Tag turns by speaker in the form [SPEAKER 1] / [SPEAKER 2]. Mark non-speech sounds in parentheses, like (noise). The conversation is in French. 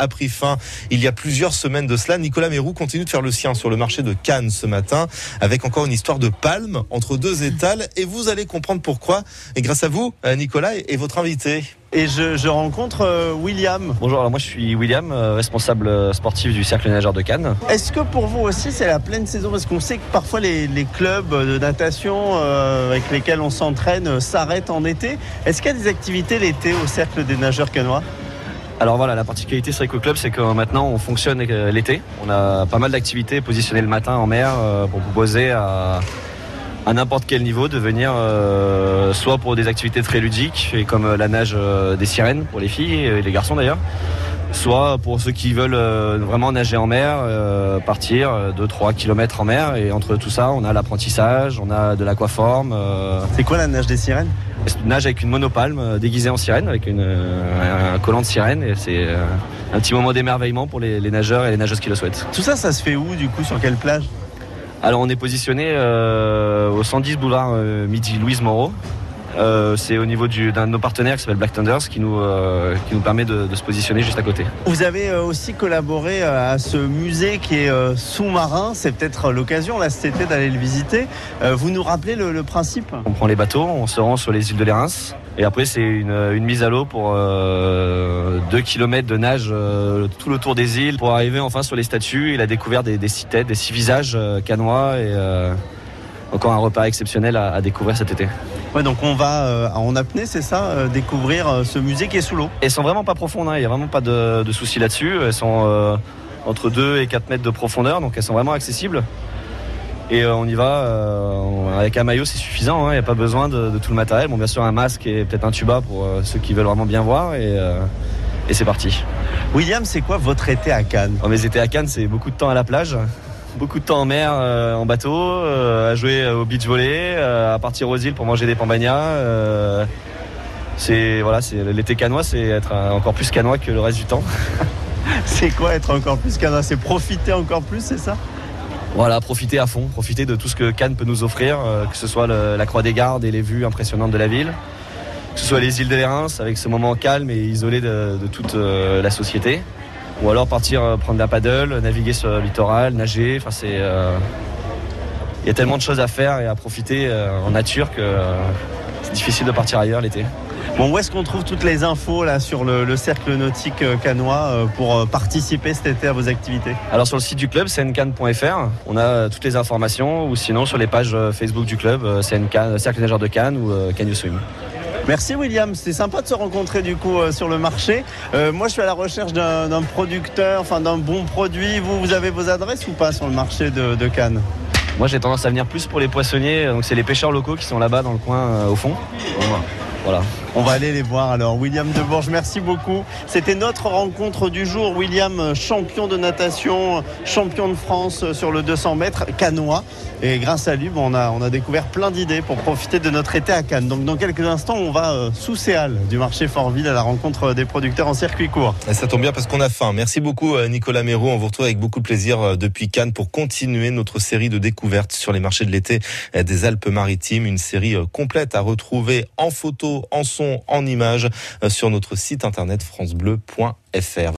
[SPEAKER 1] a pris fin il y a plusieurs semaines de cela. Nicolas Mérou continue de faire le sien sur le marché de Cannes ce matin avec encore une histoire de palme entre deux étals et vous allez comprendre pourquoi et grâce à vous Nicolas et votre invité.
[SPEAKER 2] Et je, je rencontre euh, William.
[SPEAKER 3] Bonjour, alors moi je suis William, euh, responsable euh, sportif du Cercle Nageur de Cannes.
[SPEAKER 2] Est-ce que pour vous aussi c'est la pleine saison? Parce qu'on sait que parfois les, les clubs de natation avec lesquels on s'entraîne s'arrêtent en été. Est-ce qu'il y a des activités l'été au Cercle des Nageurs canois
[SPEAKER 3] alors voilà, la particularité c'est Club, c'est que maintenant on fonctionne l'été. On a pas mal d'activités positionnées le matin en mer pour proposer à, n'importe quel niveau de venir euh, soit pour des activités très ludiques et comme euh, la nage euh, des sirènes pour les filles et les garçons d'ailleurs soit pour ceux qui veulent vraiment nager en mer, partir 2-3 km en mer. Et entre tout ça, on a l'apprentissage, on a de l'aquaforme.
[SPEAKER 2] C'est quoi la nage des sirènes?
[SPEAKER 3] Une nage avec une monopalme déguisée en sirène, avec une, un collant de sirène. Et c'est un petit moment d'émerveillement pour les, les nageurs et les nageuses qui le souhaitent.
[SPEAKER 2] Tout ça, ça se fait où du coup Sur quelle plage?
[SPEAKER 3] Alors on est positionné euh, au 110 boulevard euh, Midi Louise Moreau. Euh, c'est au niveau d'un de nos partenaires qui s'appelle Black Thunders qui nous, qui nous permet de, se positionner juste à côté.
[SPEAKER 2] Vous avez aussi collaboré à ce musée qui est sous-marin. C'est peut-être l'occasion là cet été d'aller le visiter. vous nous rappelez le, principe?
[SPEAKER 3] On prend les bateaux, on se rend sur les îles de l'Érins. Et après c'est une, mise à l'eau pour 2 km de nage tout le tour des îles pour arriver enfin sur les statues et la découverte des, des six têtes, des six visages canois et encore un repère exceptionnel à, découvrir cet été.
[SPEAKER 2] Ouais, donc on va euh, en apnée, c'est ça, euh, découvrir euh, ce musée qui est sous l'eau.
[SPEAKER 3] Elles sont vraiment pas profondes, hein. il n'y a vraiment pas de, soucis là-dessus. Elles sont entre 2 et 4 mètres de profondeur, donc elles sont vraiment accessibles. Et on y va avec un maillot, c'est suffisant. Hein. Il n'y a pas besoin de, tout le matériel. Bon, bien sûr, un masque et peut-être un tuba pour ceux qui veulent vraiment bien voir. Et, et c'est parti.
[SPEAKER 2] William, c'est quoi votre été à Cannes?
[SPEAKER 3] Oh, Mes étés à Cannes, c'est beaucoup de temps à la plage beaucoup de temps en mer, euh, en bateau, euh, à jouer au beach volley, euh, à partir aux îles pour manger des pambagnas. c'est voilà, c'est l'été canois, c'est être encore plus canois que le reste du temps. (laughs)
[SPEAKER 2] c'est quoi être encore plus canois? C'est profiter encore plus, c'est ça?
[SPEAKER 3] Voilà, profiter à fond, profiter de tout ce que Cannes peut nous offrir, que ce soit la Croix des Gardes et les vues impressionnantes de la ville, que ce soit les îles de l'Érins avec ce moment calme et isolé de, toute la société, ou alors partir euh, prendre la paddle, naviguer sur le littoral, nager. Enfin, c'est euh, il y a tellement de choses à faire et à profiter euh, en nature que c'est difficile de partir ailleurs l'été.
[SPEAKER 2] Bon, où est-ce qu'on trouve toutes les infos là sur le, cercle nautique canois pour participer cet été à vos activités?
[SPEAKER 3] Alors sur le site du club, cncan.fr, on a toutes les informations ou sinon sur les pages Facebook du club, Cercle Nageur de Cannes ou Can Swim.
[SPEAKER 2] Merci William, c'est sympa de se rencontrer du coup euh, sur le marché. Euh, moi je suis à la recherche d'un producteur, enfin d'un bon produit. Vous, vous avez vos adresses ou pas sur le marché de, Cannes?
[SPEAKER 3] Moi j'ai tendance à venir plus pour les poissonniers, donc c'est les pêcheurs locaux qui sont là-bas dans le coin euh, au fond.
[SPEAKER 2] Voilà. On va aller les voir alors. William Deborge, merci beaucoup. C'était notre rencontre du jour. William, champion de natation, champion de France sur le 200 mètres, canois. Et grâce à lui, on, a, on a découvert plein d'idées pour profiter de notre été à Cannes. Donc dans quelques instants, on va euh, sous Céal du marché Fortville à la rencontre des producteurs en circuit court.
[SPEAKER 1] Et ça tombe bien parce qu'on a faim. Merci beaucoup euh, Nicolas Méraud. On vous retrouve avec beaucoup de plaisir euh, depuis Cannes pour continuer notre série de découvertes sur les marchés de l'été des Alpes-Maritimes. Une série complète à retrouver en photo, en son, en images sur notre site internet francebleu.fr.